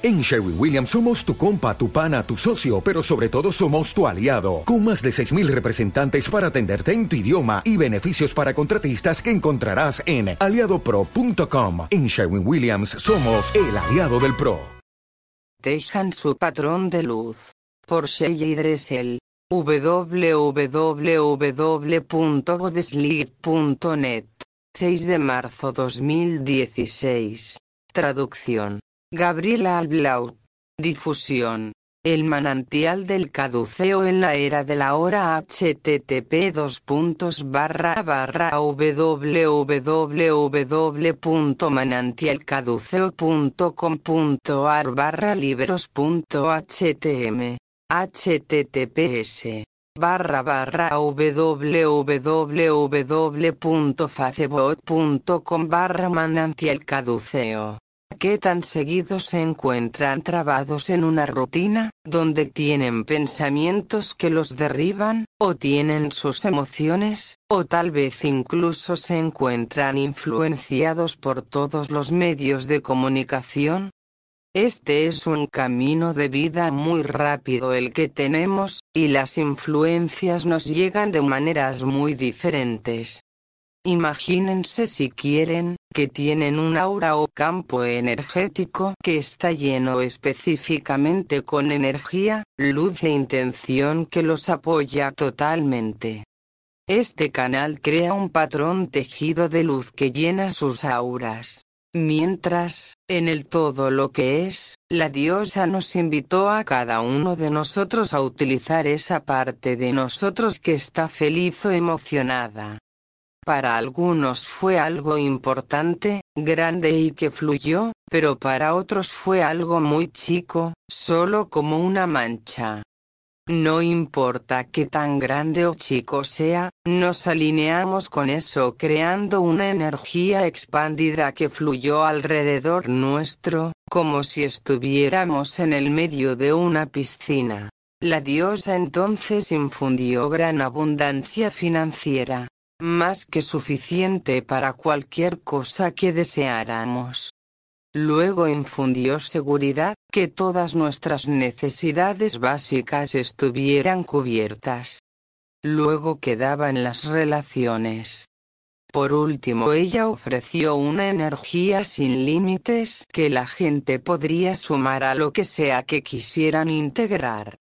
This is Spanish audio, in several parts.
En Sherwin Williams somos tu compa, tu pana, tu socio, pero sobre todo somos tu aliado, con más de 6.000 representantes para atenderte en tu idioma y beneficios para contratistas que encontrarás en aliadopro.com. En Sherwin Williams somos el aliado del PRO. Tejan su patrón de luz. Por Shelley Dressel. www.godesleep.net 6 de marzo 2016. Traducción. Gabriela Alblau. Difusión. El manantial del caduceo en la era de la hora http barra barra www.manantialcaduceo.com.ar barra libros.htm https barra barra www.facebook.com barra manantialcaduceo qué tan seguidos se encuentran trabados en una rutina, donde tienen pensamientos que los derriban, o tienen sus emociones, o tal vez incluso se encuentran influenciados por todos los medios de comunicación? Este es un camino de vida muy rápido el que tenemos, y las influencias nos llegan de maneras muy diferentes. Imagínense si quieren, que tienen un aura o campo energético que está lleno específicamente con energía, luz e intención que los apoya totalmente. Este canal crea un patrón tejido de luz que llena sus auras. Mientras, en el todo lo que es, la diosa nos invitó a cada uno de nosotros a utilizar esa parte de nosotros que está feliz o emocionada. Para algunos fue algo importante, grande y que fluyó, pero para otros fue algo muy chico, solo como una mancha. No importa qué tan grande o chico sea, nos alineamos con eso creando una energía expandida que fluyó alrededor nuestro, como si estuviéramos en el medio de una piscina. La diosa entonces infundió gran abundancia financiera, más que suficiente para cualquier cosa que deseáramos. Luego infundió seguridad, que todas nuestras necesidades básicas estuvieran cubiertas. Luego quedaban las relaciones. Por último, ella ofreció una energía sin límites que la gente podría sumar a lo que sea que quisieran integrar.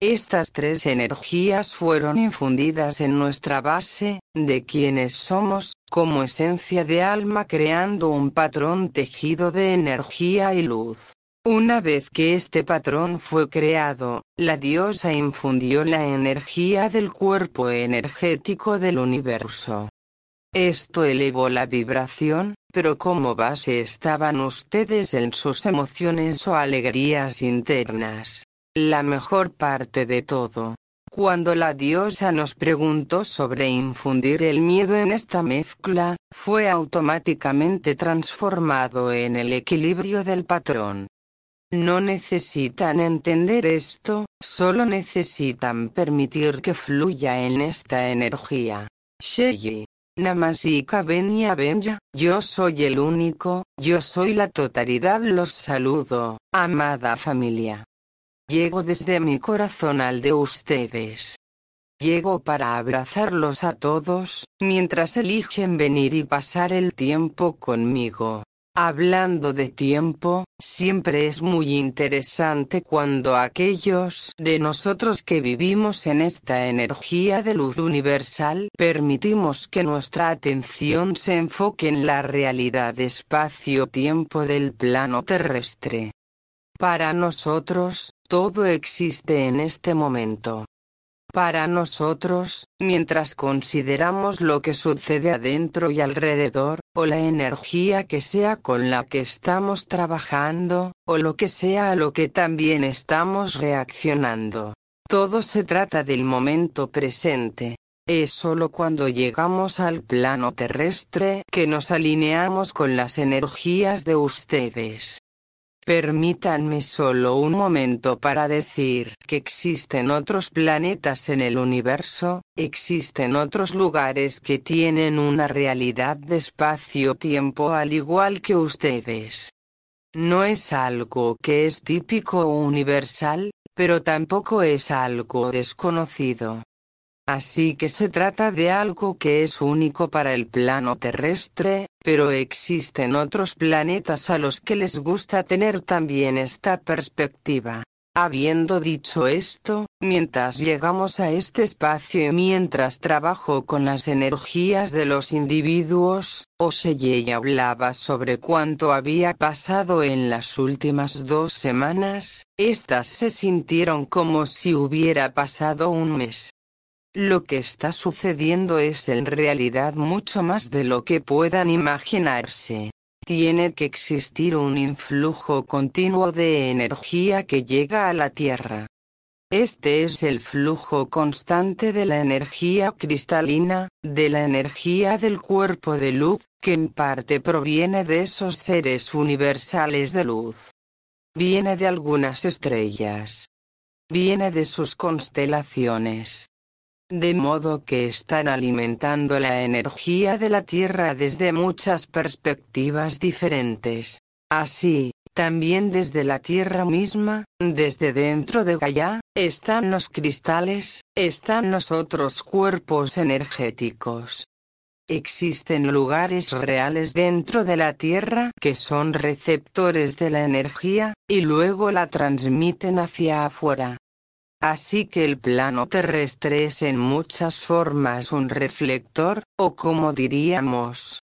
Estas tres energías fueron infundidas en nuestra base, de quienes somos, como esencia de alma creando un patrón tejido de energía y luz. Una vez que este patrón fue creado, la diosa infundió la energía del cuerpo energético del universo. Esto elevó la vibración, pero como base estaban ustedes en sus emociones o alegrías internas la mejor parte de todo. Cuando la diosa nos preguntó sobre infundir el miedo en esta mezcla, fue automáticamente transformado en el equilibrio del patrón. No necesitan entender esto, solo necesitan permitir que fluya en esta energía. Sheyi. Namasika Benya Benya, yo soy el único, yo soy la totalidad. Los saludo, amada familia. Llego desde mi corazón al de ustedes. Llego para abrazarlos a todos, mientras eligen venir y pasar el tiempo conmigo. Hablando de tiempo, siempre es muy interesante cuando aquellos de nosotros que vivimos en esta energía de luz universal permitimos que nuestra atención se enfoque en la realidad espacio-tiempo del plano terrestre. Para nosotros, todo existe en este momento. Para nosotros, mientras consideramos lo que sucede adentro y alrededor, o la energía que sea con la que estamos trabajando, o lo que sea a lo que también estamos reaccionando. Todo se trata del momento presente. Es solo cuando llegamos al plano terrestre que nos alineamos con las energías de ustedes. Permítanme solo un momento para decir que existen otros planetas en el universo, existen otros lugares que tienen una realidad de espacio-tiempo al igual que ustedes. No es algo que es típico o universal, pero tampoco es algo desconocido. Así que se trata de algo que es único para el plano terrestre, pero existen otros planetas a los que les gusta tener también esta perspectiva. Habiendo dicho esto, mientras llegamos a este espacio y mientras trabajo con las energías de los individuos, Oseye hablaba sobre cuánto había pasado en las últimas dos semanas, estas se sintieron como si hubiera pasado un mes. Lo que está sucediendo es en realidad mucho más de lo que puedan imaginarse. Tiene que existir un influjo continuo de energía que llega a la Tierra. Este es el flujo constante de la energía cristalina, de la energía del cuerpo de luz, que en parte proviene de esos seres universales de luz. Viene de algunas estrellas. Viene de sus constelaciones. De modo que están alimentando la energía de la Tierra desde muchas perspectivas diferentes. Así, también desde la Tierra misma, desde dentro de Gaia, están los cristales, están los otros cuerpos energéticos. Existen lugares reales dentro de la Tierra que son receptores de la energía, y luego la transmiten hacia afuera. Así que el plano terrestre es en muchas formas un reflector, o como diríamos,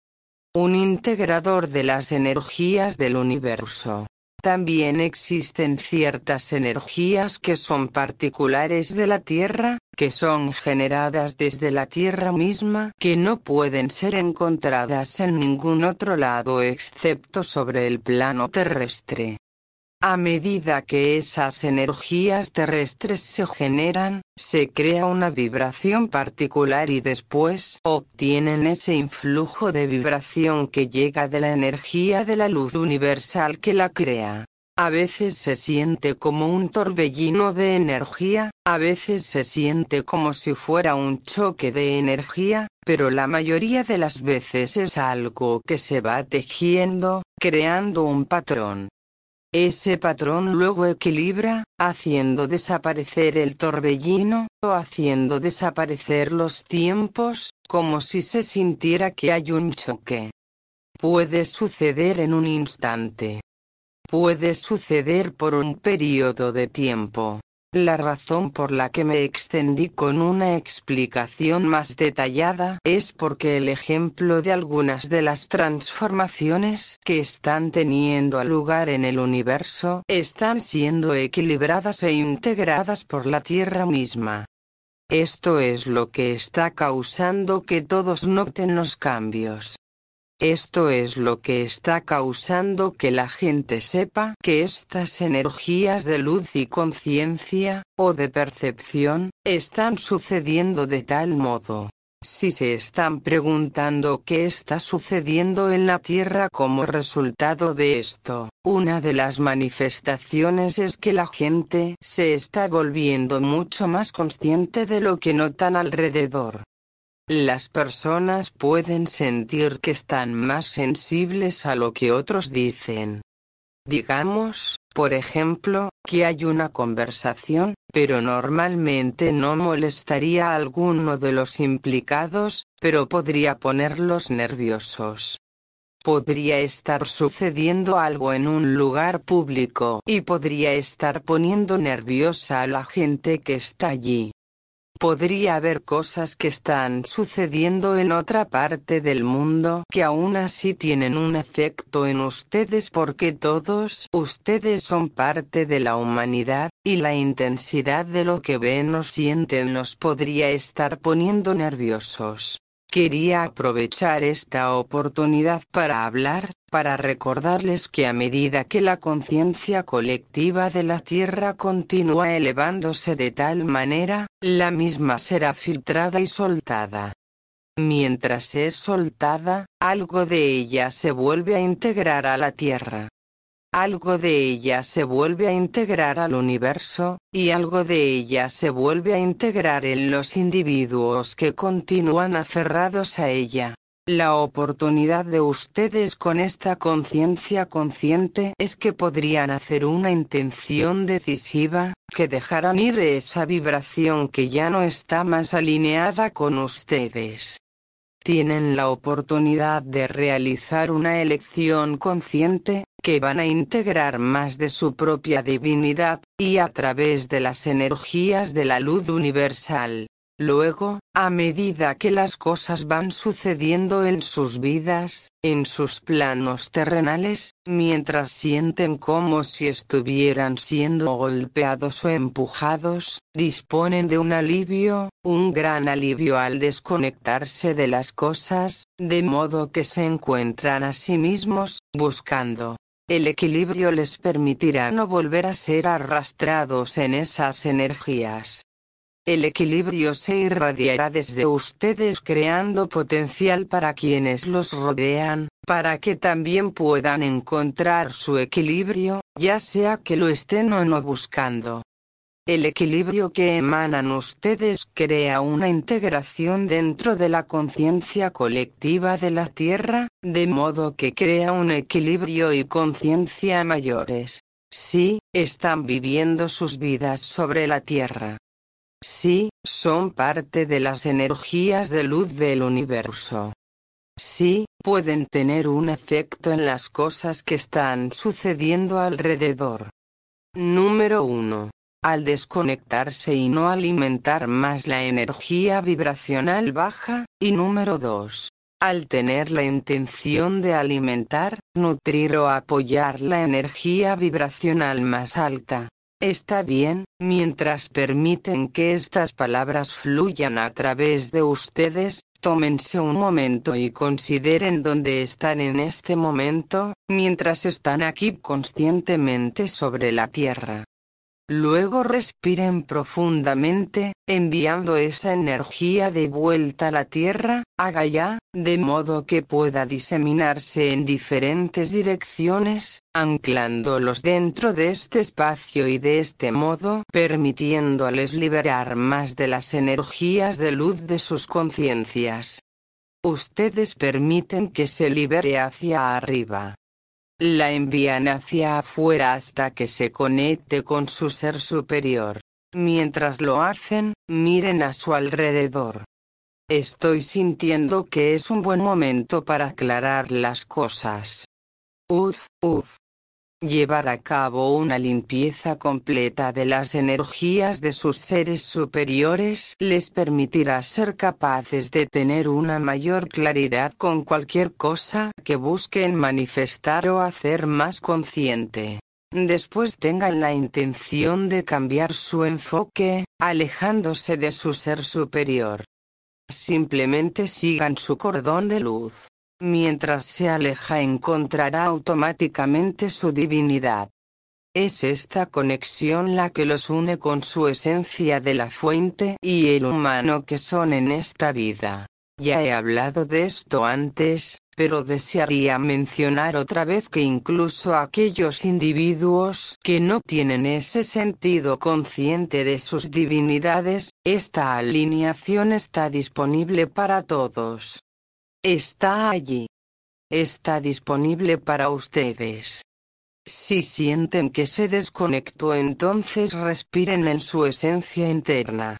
un integrador de las energías del universo. También existen ciertas energías que son particulares de la Tierra, que son generadas desde la Tierra misma, que no pueden ser encontradas en ningún otro lado excepto sobre el plano terrestre. A medida que esas energías terrestres se generan, se crea una vibración particular y después obtienen ese influjo de vibración que llega de la energía de la luz universal que la crea. A veces se siente como un torbellino de energía, a veces se siente como si fuera un choque de energía, pero la mayoría de las veces es algo que se va tejiendo, creando un patrón. Ese patrón luego equilibra, haciendo desaparecer el torbellino, o haciendo desaparecer los tiempos, como si se sintiera que hay un choque. Puede suceder en un instante. Puede suceder por un periodo de tiempo. La razón por la que me extendí con una explicación más detallada es porque el ejemplo de algunas de las transformaciones que están teniendo lugar en el universo están siendo equilibradas e integradas por la Tierra misma. Esto es lo que está causando que todos noten los cambios. Esto es lo que está causando que la gente sepa que estas energías de luz y conciencia, o de percepción, están sucediendo de tal modo. Si se están preguntando qué está sucediendo en la Tierra como resultado de esto, una de las manifestaciones es que la gente se está volviendo mucho más consciente de lo que notan alrededor. Las personas pueden sentir que están más sensibles a lo que otros dicen. Digamos, por ejemplo, que hay una conversación, pero normalmente no molestaría a alguno de los implicados, pero podría ponerlos nerviosos. Podría estar sucediendo algo en un lugar público y podría estar poniendo nerviosa a la gente que está allí. Podría haber cosas que están sucediendo en otra parte del mundo que aún así tienen un efecto en ustedes porque todos ustedes son parte de la humanidad, y la intensidad de lo que ven o sienten los podría estar poniendo nerviosos. Quería aprovechar esta oportunidad para hablar, para recordarles que a medida que la conciencia colectiva de la Tierra continúa elevándose de tal manera, la misma será filtrada y soltada. Mientras es soltada, algo de ella se vuelve a integrar a la Tierra. Algo de ella se vuelve a integrar al universo, y algo de ella se vuelve a integrar en los individuos que continúan aferrados a ella. La oportunidad de ustedes con esta conciencia consciente es que podrían hacer una intención decisiva, que dejarán ir esa vibración que ya no está más alineada con ustedes. Tienen la oportunidad de realizar una elección consciente, que van a integrar más de su propia divinidad, y a través de las energías de la luz universal, Luego, a medida que las cosas van sucediendo en sus vidas, en sus planos terrenales, mientras sienten como si estuvieran siendo golpeados o empujados, disponen de un alivio, un gran alivio al desconectarse de las cosas, de modo que se encuentran a sí mismos, buscando. El equilibrio les permitirá no volver a ser arrastrados en esas energías. El equilibrio se irradiará desde ustedes creando potencial para quienes los rodean, para que también puedan encontrar su equilibrio, ya sea que lo estén o no buscando. El equilibrio que emanan ustedes crea una integración dentro de la conciencia colectiva de la Tierra, de modo que crea un equilibrio y conciencia mayores. Sí, están viviendo sus vidas sobre la Tierra. Sí, son parte de las energías de luz del universo. Sí, pueden tener un efecto en las cosas que están sucediendo alrededor. Número 1. Al desconectarse y no alimentar más la energía vibracional baja, y número 2. Al tener la intención de alimentar, nutrir o apoyar la energía vibracional más alta. Está bien, mientras permiten que estas palabras fluyan a través de ustedes, tómense un momento y consideren dónde están en este momento, mientras están aquí conscientemente sobre la tierra. Luego respiren profundamente, enviando esa energía de vuelta a la Tierra, haga ya, de modo que pueda diseminarse en diferentes direcciones, anclándolos dentro de este espacio y de este modo permitiéndoles liberar más de las energías de luz de sus conciencias. Ustedes permiten que se libere hacia arriba la envían hacia afuera hasta que se conecte con su ser superior. Mientras lo hacen, miren a su alrededor. Estoy sintiendo que es un buen momento para aclarar las cosas. Uf, uf, Llevar a cabo una limpieza completa de las energías de sus seres superiores les permitirá ser capaces de tener una mayor claridad con cualquier cosa que busquen manifestar o hacer más consciente. Después tengan la intención de cambiar su enfoque, alejándose de su ser superior. Simplemente sigan su cordón de luz. Mientras se aleja encontrará automáticamente su divinidad. Es esta conexión la que los une con su esencia de la fuente y el humano que son en esta vida. Ya he hablado de esto antes, pero desearía mencionar otra vez que incluso aquellos individuos que no tienen ese sentido consciente de sus divinidades, esta alineación está disponible para todos. Está allí. Está disponible para ustedes. Si sienten que se desconectó entonces respiren en su esencia interna.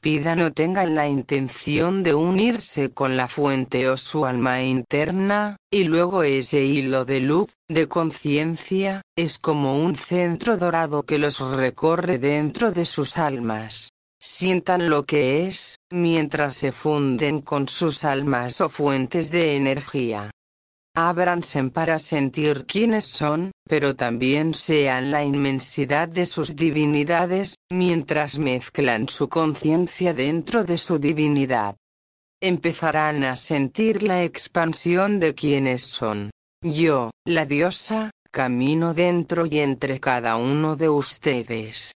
Pidan o tengan la intención de unirse con la fuente o su alma interna, y luego ese hilo de luz, de conciencia, es como un centro dorado que los recorre dentro de sus almas. Sientan lo que es, mientras se funden con sus almas o fuentes de energía. Ábranse para sentir quiénes son, pero también sean la inmensidad de sus divinidades, mientras mezclan su conciencia dentro de su divinidad. Empezarán a sentir la expansión de quienes son. Yo, la diosa, camino dentro y entre cada uno de ustedes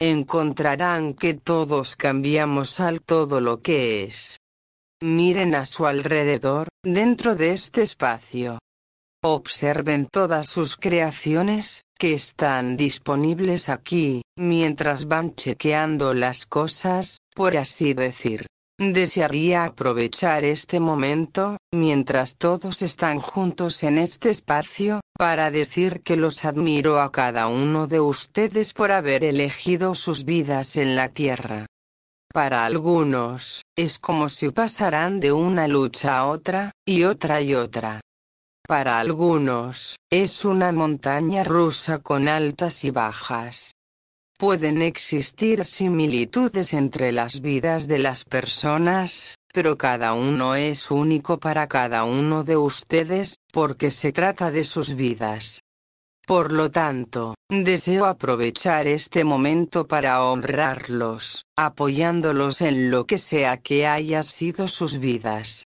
encontrarán que todos cambiamos al todo lo que es. Miren a su alrededor, dentro de este espacio. Observen todas sus creaciones, que están disponibles aquí, mientras van chequeando las cosas, por así decir. Desearía aprovechar este momento, mientras todos están juntos en este espacio, para decir que los admiro a cada uno de ustedes por haber elegido sus vidas en la tierra. Para algunos, es como si pasaran de una lucha a otra, y otra y otra. Para algunos, es una montaña rusa con altas y bajas. Pueden existir similitudes entre las vidas de las personas, pero cada uno es único para cada uno de ustedes, porque se trata de sus vidas. Por lo tanto, deseo aprovechar este momento para honrarlos, apoyándolos en lo que sea que haya sido sus vidas.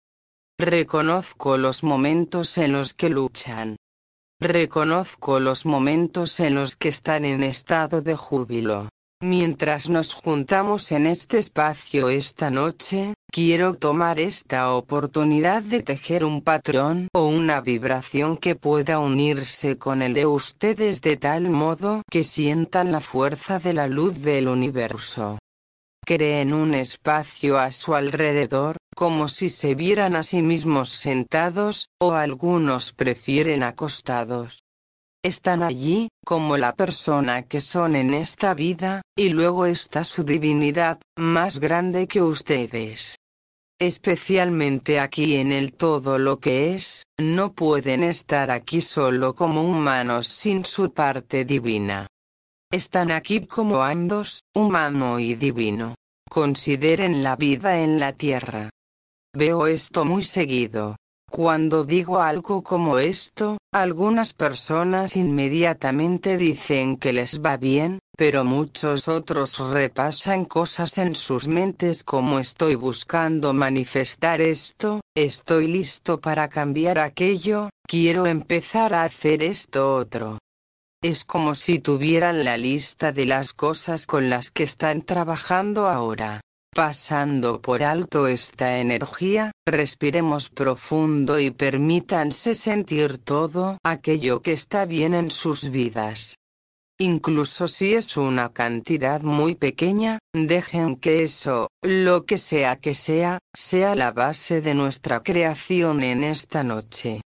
Reconozco los momentos en los que luchan, Reconozco los momentos en los que están en estado de júbilo. Mientras nos juntamos en este espacio esta noche, quiero tomar esta oportunidad de tejer un patrón o una vibración que pueda unirse con el de ustedes de tal modo que sientan la fuerza de la luz del universo creen un espacio a su alrededor, como si se vieran a sí mismos sentados, o algunos prefieren acostados. Están allí, como la persona que son en esta vida, y luego está su divinidad, más grande que ustedes. Especialmente aquí en el todo lo que es, no pueden estar aquí solo como humanos sin su parte divina. Están aquí como ambos, humano y divino. Consideren la vida en la Tierra. Veo esto muy seguido. Cuando digo algo como esto, algunas personas inmediatamente dicen que les va bien, pero muchos otros repasan cosas en sus mentes como estoy buscando manifestar esto, estoy listo para cambiar aquello, quiero empezar a hacer esto otro. Es como si tuvieran la lista de las cosas con las que están trabajando ahora. Pasando por alto esta energía, respiremos profundo y permítanse sentir todo aquello que está bien en sus vidas. Incluso si es una cantidad muy pequeña, dejen que eso, lo que sea que sea, sea la base de nuestra creación en esta noche.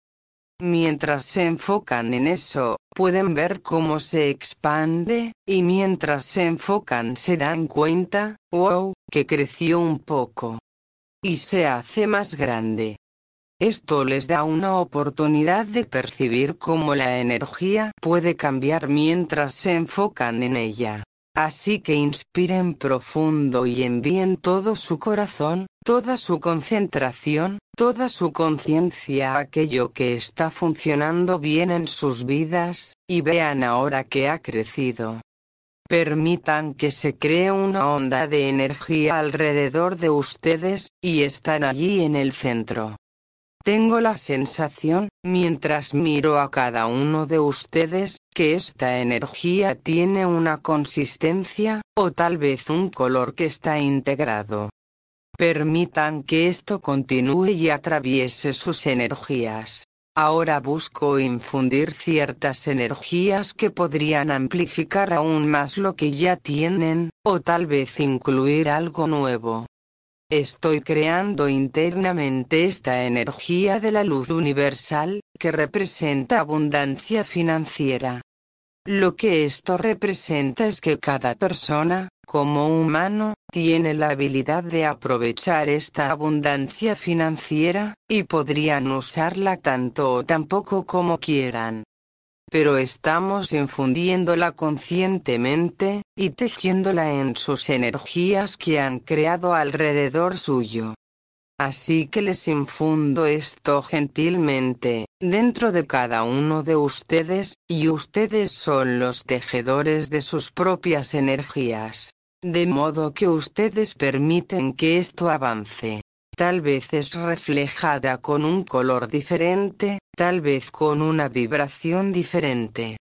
Mientras se enfocan en eso, pueden ver cómo se expande, y mientras se enfocan se dan cuenta, wow, que creció un poco. Y se hace más grande. Esto les da una oportunidad de percibir cómo la energía puede cambiar mientras se enfocan en ella. Así que inspiren profundo y envíen todo su corazón, toda su concentración, toda su conciencia a aquello que está funcionando bien en sus vidas, y vean ahora que ha crecido. Permitan que se cree una onda de energía alrededor de ustedes, y están allí en el centro. Tengo la sensación, mientras miro a cada uno de ustedes, que esta energía tiene una consistencia, o tal vez un color que está integrado. Permitan que esto continúe y atraviese sus energías. Ahora busco infundir ciertas energías que podrían amplificar aún más lo que ya tienen, o tal vez incluir algo nuevo. Estoy creando internamente esta energía de la luz universal, que representa abundancia financiera. Lo que esto representa es que cada persona, como humano, tiene la habilidad de aprovechar esta abundancia financiera, y podrían usarla tanto o tan poco como quieran pero estamos infundiéndola conscientemente, y tejiéndola en sus energías que han creado alrededor suyo. Así que les infundo esto gentilmente, dentro de cada uno de ustedes, y ustedes son los tejedores de sus propias energías. De modo que ustedes permiten que esto avance. Tal vez es reflejada con un color diferente, tal vez con una vibración diferente.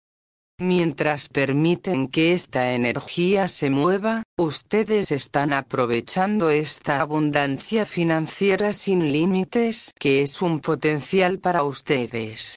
Mientras permiten que esta energía se mueva, ustedes están aprovechando esta abundancia financiera sin límites que es un potencial para ustedes.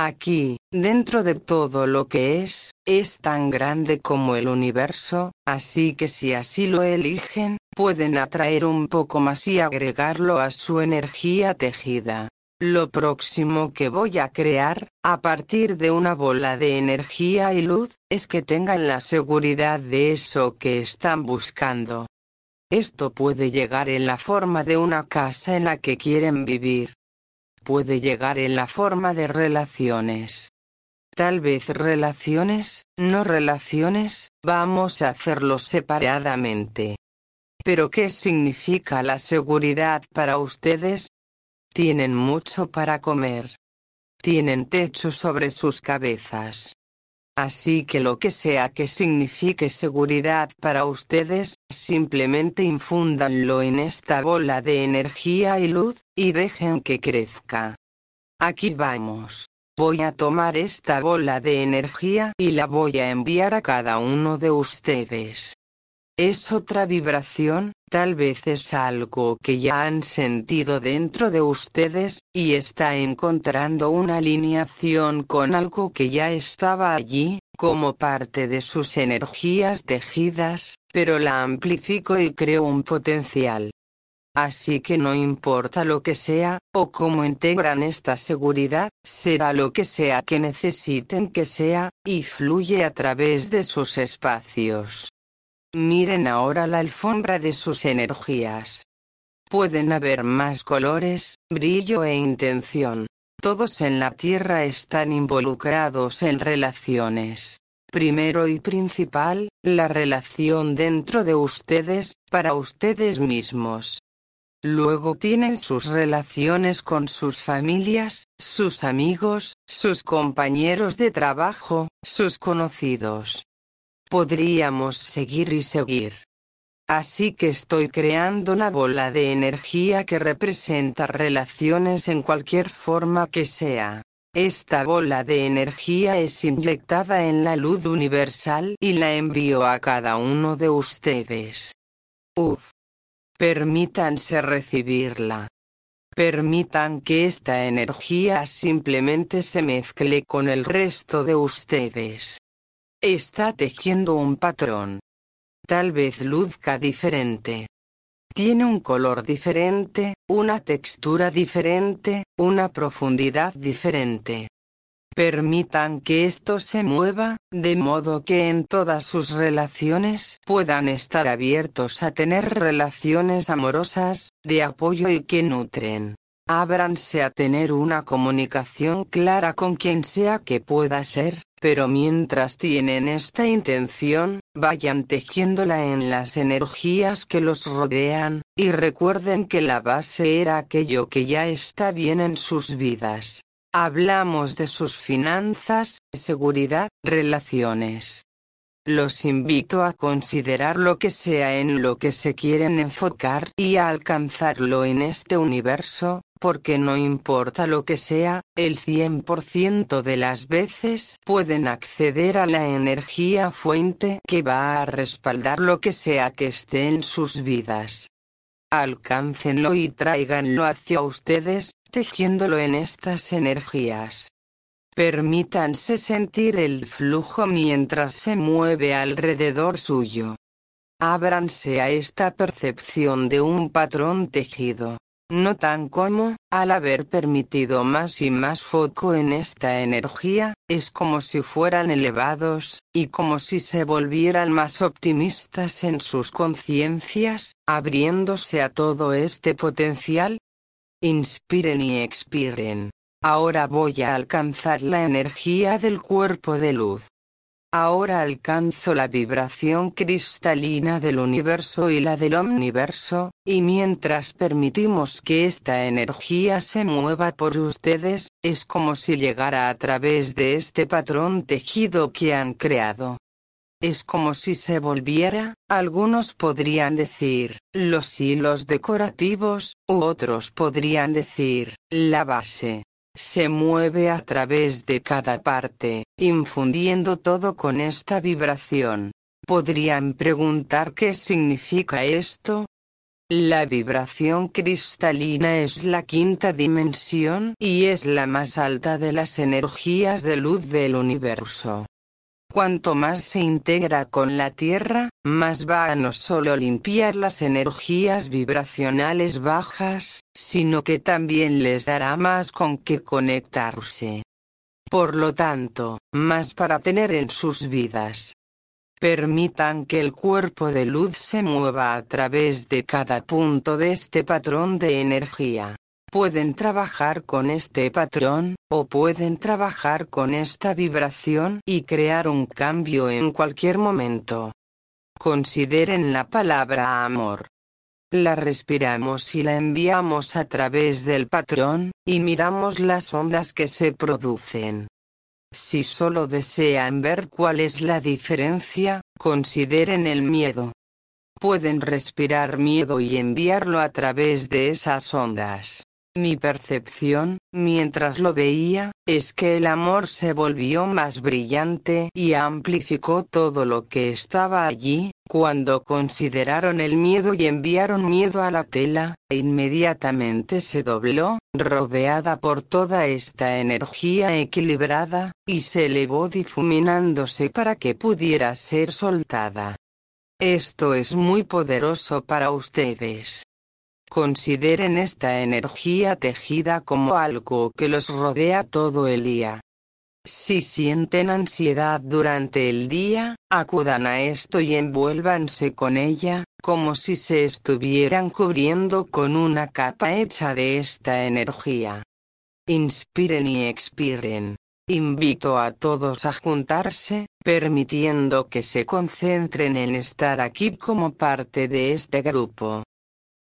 Aquí, dentro de todo lo que es, es tan grande como el universo, así que si así lo eligen, pueden atraer un poco más y agregarlo a su energía tejida. Lo próximo que voy a crear, a partir de una bola de energía y luz, es que tengan la seguridad de eso que están buscando. Esto puede llegar en la forma de una casa en la que quieren vivir. Puede llegar en la forma de relaciones. Tal vez relaciones, no relaciones, vamos a hacerlo separadamente. Pero ¿qué significa la seguridad para ustedes? Tienen mucho para comer. Tienen techo sobre sus cabezas. Así que lo que sea que signifique seguridad para ustedes, simplemente infúndanlo en esta bola de energía y luz, y dejen que crezca. Aquí vamos. Voy a tomar esta bola de energía y la voy a enviar a cada uno de ustedes. Es otra vibración, tal vez es algo que ya han sentido dentro de ustedes, y está encontrando una alineación con algo que ya estaba allí, como parte de sus energías tejidas, pero la amplifico y creo un potencial. Así que no importa lo que sea, o cómo integran esta seguridad, será lo que sea que necesiten que sea, y fluye a través de sus espacios. Miren ahora la alfombra de sus energías. Pueden haber más colores, brillo e intención. Todos en la Tierra están involucrados en relaciones. Primero y principal, la relación dentro de ustedes, para ustedes mismos. Luego tienen sus relaciones con sus familias, sus amigos, sus compañeros de trabajo, sus conocidos. Podríamos seguir y seguir. Así que estoy creando una bola de energía que representa relaciones en cualquier forma que sea. Esta bola de energía es inyectada en la luz universal y la envío a cada uno de ustedes. Uf. Permítanse recibirla. Permitan que esta energía simplemente se mezcle con el resto de ustedes. Está tejiendo un patrón. Tal vez luzca diferente. Tiene un color diferente, una textura diferente, una profundidad diferente. Permitan que esto se mueva, de modo que en todas sus relaciones puedan estar abiertos a tener relaciones amorosas, de apoyo y que nutren. Ábranse a tener una comunicación clara con quien sea que pueda ser, pero mientras tienen esta intención, vayan tejiéndola en las energías que los rodean, y recuerden que la base era aquello que ya está bien en sus vidas. Hablamos de sus finanzas, seguridad, relaciones. Los invito a considerar lo que sea en lo que se quieren enfocar y a alcanzarlo en este universo, porque no importa lo que sea, el 100% de las veces pueden acceder a la energía fuente que va a respaldar lo que sea que esté en sus vidas. Alcáncenlo y tráiganlo hacia ustedes, tejiéndolo en estas energías. Permítanse sentir el flujo mientras se mueve alrededor suyo. Ábranse a esta percepción de un patrón tejido. Notan cómo, al haber permitido más y más foco en esta energía, es como si fueran elevados, y como si se volvieran más optimistas en sus conciencias, abriéndose a todo este potencial. Inspiren y expiren. Ahora voy a alcanzar la energía del cuerpo de luz. Ahora alcanzo la vibración cristalina del universo y la del omniverso, y mientras permitimos que esta energía se mueva por ustedes, es como si llegara a través de este patrón tejido que han creado. Es como si se volviera, algunos podrían decir, los hilos decorativos, u otros podrían decir, la base se mueve a través de cada parte, infundiendo todo con esta vibración. ¿Podrían preguntar qué significa esto? La vibración cristalina es la quinta dimensión y es la más alta de las energías de luz del universo. Cuanto más se integra con la Tierra, más va a no solo limpiar las energías vibracionales bajas, sino que también les dará más con que conectarse. Por lo tanto, más para tener en sus vidas. Permitan que el cuerpo de luz se mueva a través de cada punto de este patrón de energía. Pueden trabajar con este patrón, o pueden trabajar con esta vibración y crear un cambio en cualquier momento. Consideren la palabra amor. La respiramos y la enviamos a través del patrón, y miramos las ondas que se producen. Si solo desean ver cuál es la diferencia, consideren el miedo. Pueden respirar miedo y enviarlo a través de esas ondas. Mi percepción, mientras lo veía, es que el amor se volvió más brillante y amplificó todo lo que estaba allí, cuando consideraron el miedo y enviaron miedo a la tela, inmediatamente se dobló, rodeada por toda esta energía equilibrada, y se elevó difuminándose para que pudiera ser soltada. Esto es muy poderoso para ustedes. Consideren esta energía tejida como algo que los rodea todo el día. Si sienten ansiedad durante el día, acudan a esto y envuélvanse con ella, como si se estuvieran cubriendo con una capa hecha de esta energía. Inspiren y expiren. Invito a todos a juntarse, permitiendo que se concentren en estar aquí como parte de este grupo.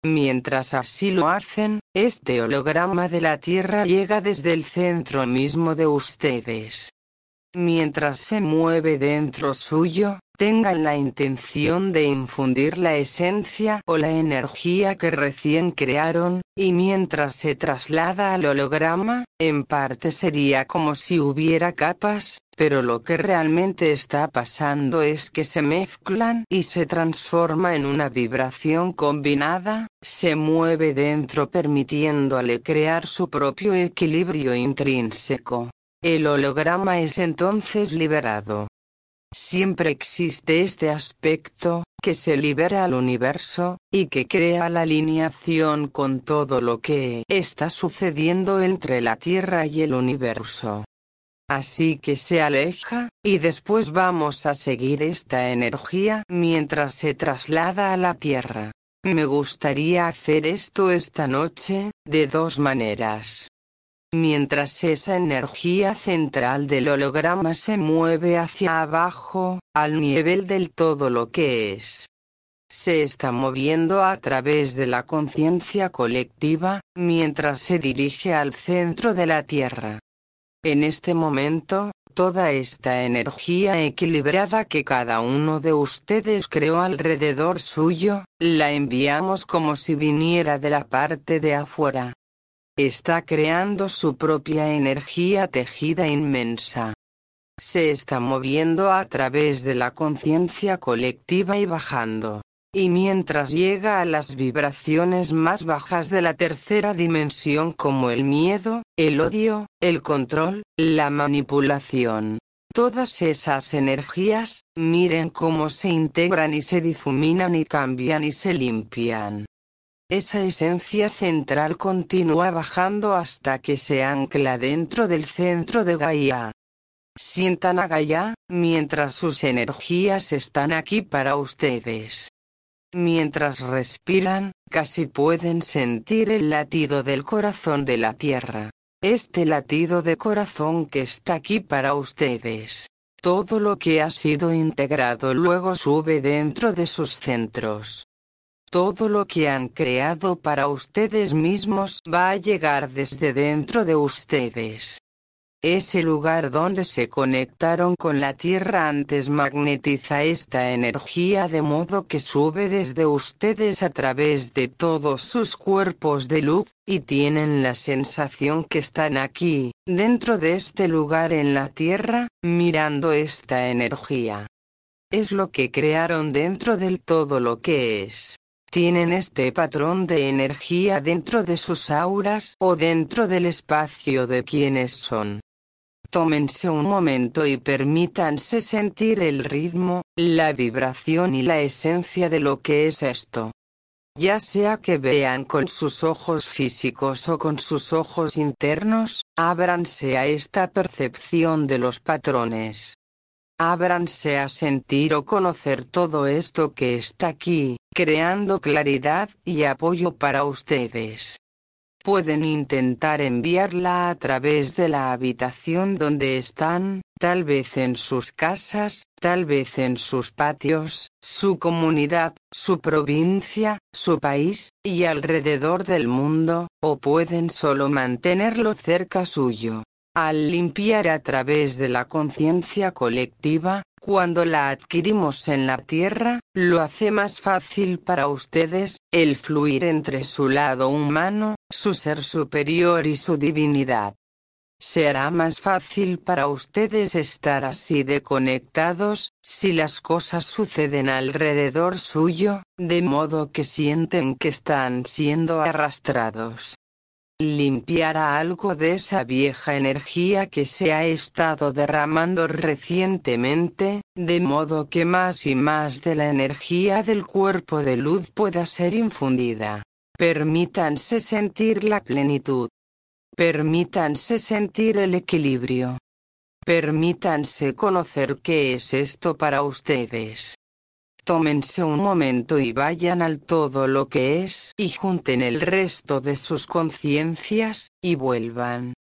Mientras así lo hacen, este holograma de la Tierra llega desde el centro mismo de ustedes. Mientras se mueve dentro suyo, tengan la intención de infundir la esencia o la energía que recién crearon, y mientras se traslada al holograma, en parte sería como si hubiera capas, pero lo que realmente está pasando es que se mezclan y se transforma en una vibración combinada, se mueve dentro permitiéndole crear su propio equilibrio intrínseco. El holograma es entonces liberado. Siempre existe este aspecto, que se libera al universo, y que crea la alineación con todo lo que está sucediendo entre la Tierra y el universo. Así que se aleja, y después vamos a seguir esta energía mientras se traslada a la Tierra. Me gustaría hacer esto esta noche, de dos maneras. Mientras esa energía central del holograma se mueve hacia abajo, al nivel del todo lo que es. Se está moviendo a través de la conciencia colectiva, mientras se dirige al centro de la Tierra. En este momento, toda esta energía equilibrada que cada uno de ustedes creó alrededor suyo, la enviamos como si viniera de la parte de afuera está creando su propia energía tejida inmensa. Se está moviendo a través de la conciencia colectiva y bajando. Y mientras llega a las vibraciones más bajas de la tercera dimensión como el miedo, el odio, el control, la manipulación. Todas esas energías, miren cómo se integran y se difuminan y cambian y se limpian. Esa esencia central continúa bajando hasta que se ancla dentro del centro de Gaia. Sientan a Gaia, mientras sus energías están aquí para ustedes. Mientras respiran, casi pueden sentir el latido del corazón de la Tierra. Este latido de corazón que está aquí para ustedes. Todo lo que ha sido integrado luego sube dentro de sus centros todo lo que han creado para ustedes mismos va a llegar desde dentro de ustedes. Ese lugar donde se conectaron con la Tierra antes magnetiza esta energía de modo que sube desde ustedes a través de todos sus cuerpos de luz, y tienen la sensación que están aquí, dentro de este lugar en la Tierra, mirando esta energía. Es lo que crearon dentro del todo lo que es tienen este patrón de energía dentro de sus auras o dentro del espacio de quienes son. Tómense un momento y permítanse sentir el ritmo, la vibración y la esencia de lo que es esto. Ya sea que vean con sus ojos físicos o con sus ojos internos, ábranse a esta percepción de los patrones. Ábranse a sentir o conocer todo esto que está aquí, creando claridad y apoyo para ustedes pueden intentar enviarla a través de la habitación donde están, tal vez en sus casas, tal vez en sus patios, su comunidad, su provincia, su país, y alrededor del mundo, o pueden solo mantenerlo cerca suyo. Al limpiar a través de la conciencia colectiva, cuando la adquirimos en la Tierra, lo hace más fácil para ustedes, el fluir entre su lado humano, su ser superior y su divinidad. Será más fácil para ustedes estar así de conectados, si las cosas suceden alrededor suyo, de modo que sienten que están siendo arrastrados limpiará algo de esa vieja energía que se ha estado derramando recientemente, de modo que más y más de la energía del cuerpo de luz pueda ser infundida. Permítanse sentir la plenitud. Permítanse sentir el equilibrio. Permítanse conocer qué es esto para ustedes. Tómense un momento y vayan al todo lo que es y junten el resto de sus conciencias, y vuelvan.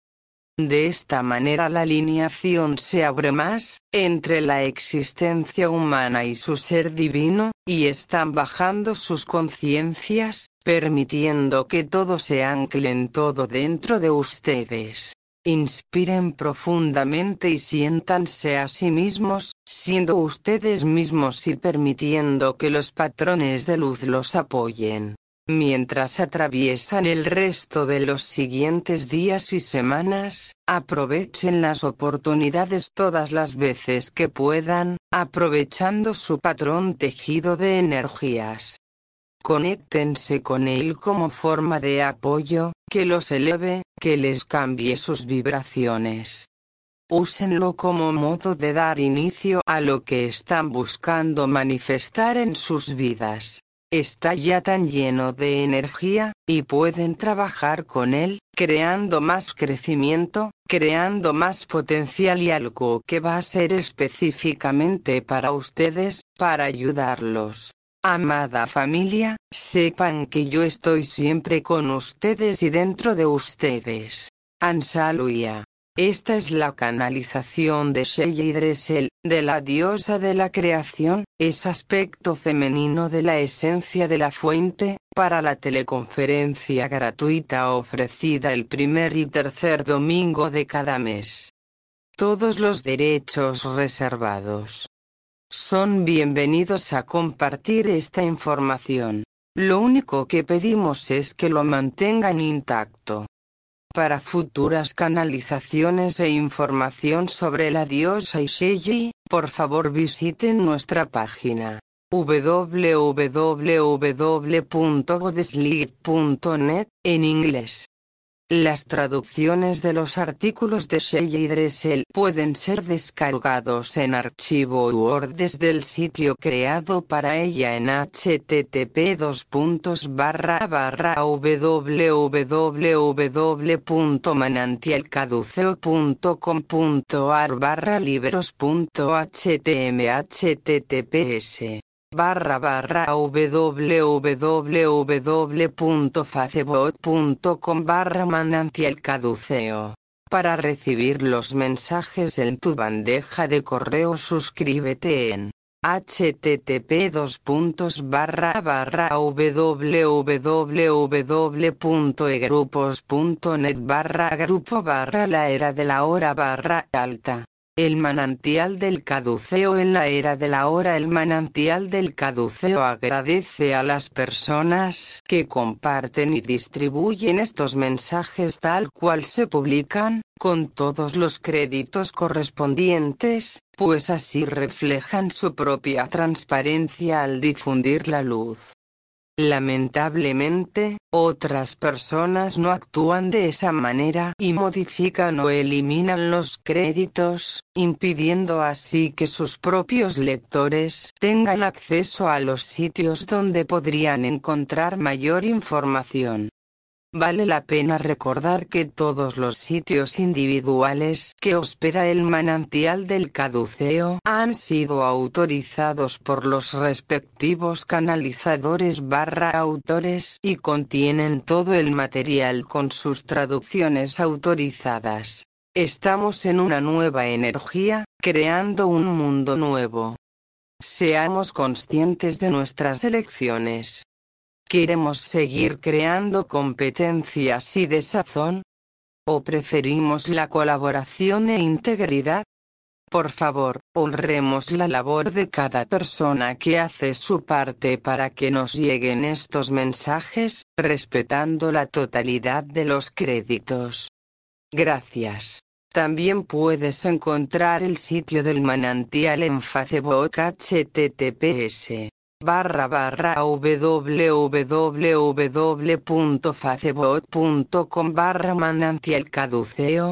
De esta manera la alineación se abre más, entre la existencia humana y su ser divino, y están bajando sus conciencias, permitiendo que todo se ancle en todo dentro de ustedes. Inspiren profundamente y siéntanse a sí mismos, siendo ustedes mismos y permitiendo que los patrones de luz los apoyen. Mientras atraviesan el resto de los siguientes días y semanas, aprovechen las oportunidades todas las veces que puedan, aprovechando su patrón tejido de energías. Conéctense con él como forma de apoyo, que los eleve, que les cambie sus vibraciones. Úsenlo como modo de dar inicio a lo que están buscando manifestar en sus vidas. Está ya tan lleno de energía, y pueden trabajar con él, creando más crecimiento, creando más potencial y algo que va a ser específicamente para ustedes, para ayudarlos. Amada familia, sepan que yo estoy siempre con ustedes y dentro de ustedes. Ansaluya. Esta es la canalización de Shelley Dressel, de la diosa de la creación, es aspecto femenino de la esencia de la fuente, para la teleconferencia gratuita ofrecida el primer y tercer domingo de cada mes. Todos los derechos reservados son bienvenidos a compartir esta información. Lo único que pedimos es que lo mantengan intacto. Para futuras canalizaciones e información sobre la diosa Isheji, por favor visiten nuestra página www.godesleep.net en inglés. Las traducciones de los artículos de Shelley Dressel pueden ser descargados en archivo Word desde el sitio creado para ella en http www.manantialcaduceo.com.ar barra barra barra www.facebook.com barra manantial. Para recibir los mensajes en tu bandeja de correo suscríbete en http barra barra www.egrupos.net barra grupo barra la era de la hora barra alta. El manantial del caduceo en la era de la hora El manantial del caduceo agradece a las personas que comparten y distribuyen estos mensajes tal cual se publican, con todos los créditos correspondientes, pues así reflejan su propia transparencia al difundir la luz. Lamentablemente, otras personas no actúan de esa manera y modifican o eliminan los créditos, impidiendo así que sus propios lectores tengan acceso a los sitios donde podrían encontrar mayor información. Vale la pena recordar que todos los sitios individuales que hospeda el manantial del caduceo han sido autorizados por los respectivos canalizadores barra autores y contienen todo el material con sus traducciones autorizadas. Estamos en una nueva energía, creando un mundo nuevo. Seamos conscientes de nuestras elecciones. ¿Queremos seguir creando competencias y desazón? ¿O preferimos la colaboración e integridad? Por favor, honremos la labor de cada persona que hace su parte para que nos lleguen estos mensajes, respetando la totalidad de los créditos. Gracias. También puedes encontrar el sitio del manantial en Facebook https barra barra barra manantial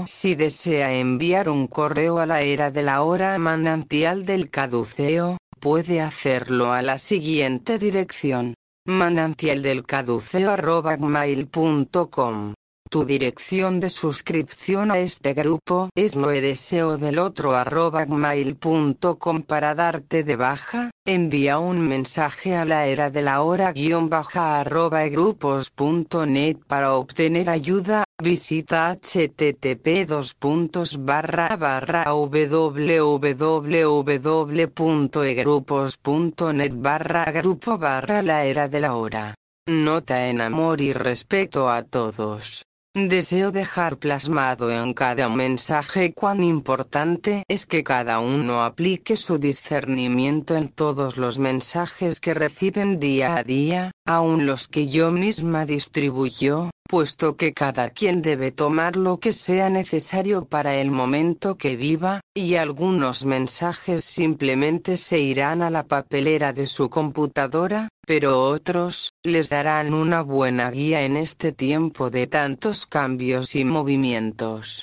si desea enviar un correo a la era de la hora manantial del caduceo, puede hacerlo a la siguiente dirección. manantialdelcaduceo.com tu dirección de suscripción a este grupo es lo deseo del otro arroba mail.com para darte de baja, envía un mensaje a la era de la hora guion baja arroba grupos.net para obtener ayuda, visita http dos puntos barra barra www.egrupos.net barra grupo barra la era de la hora. Nota en amor y respeto a todos. Deseo dejar plasmado en cada mensaje cuán importante es que cada uno aplique su discernimiento en todos los mensajes que reciben día a día, aun los que yo misma distribuyo, puesto que cada quien debe tomar lo que sea necesario para el momento que viva, y algunos mensajes simplemente se irán a la papelera de su computadora, pero otros, les darán una buena guía en este tiempo de tantos cambios y movimientos.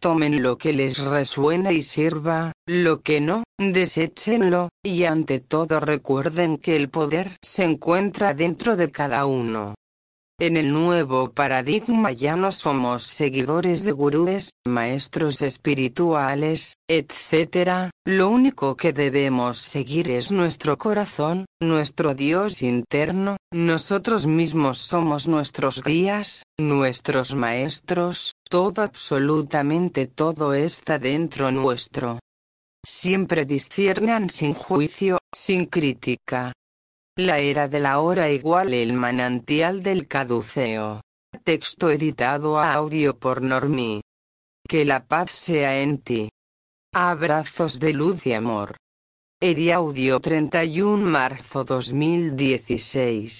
Tomen lo que les resuena y sirva, lo que no, deséchenlo, y ante todo recuerden que el poder se encuentra dentro de cada uno. En el nuevo paradigma ya no somos seguidores de gurúes, maestros espirituales, etc. Lo único que debemos seguir es nuestro corazón, nuestro Dios interno, nosotros mismos somos nuestros guías, nuestros maestros, todo absolutamente todo está dentro nuestro. Siempre disciernan sin juicio, sin crítica, la era de la hora igual el manantial del caduceo. Texto editado a audio por Normi. Que la paz sea en ti. Abrazos de luz y amor. Eri Audio 31 marzo 2016.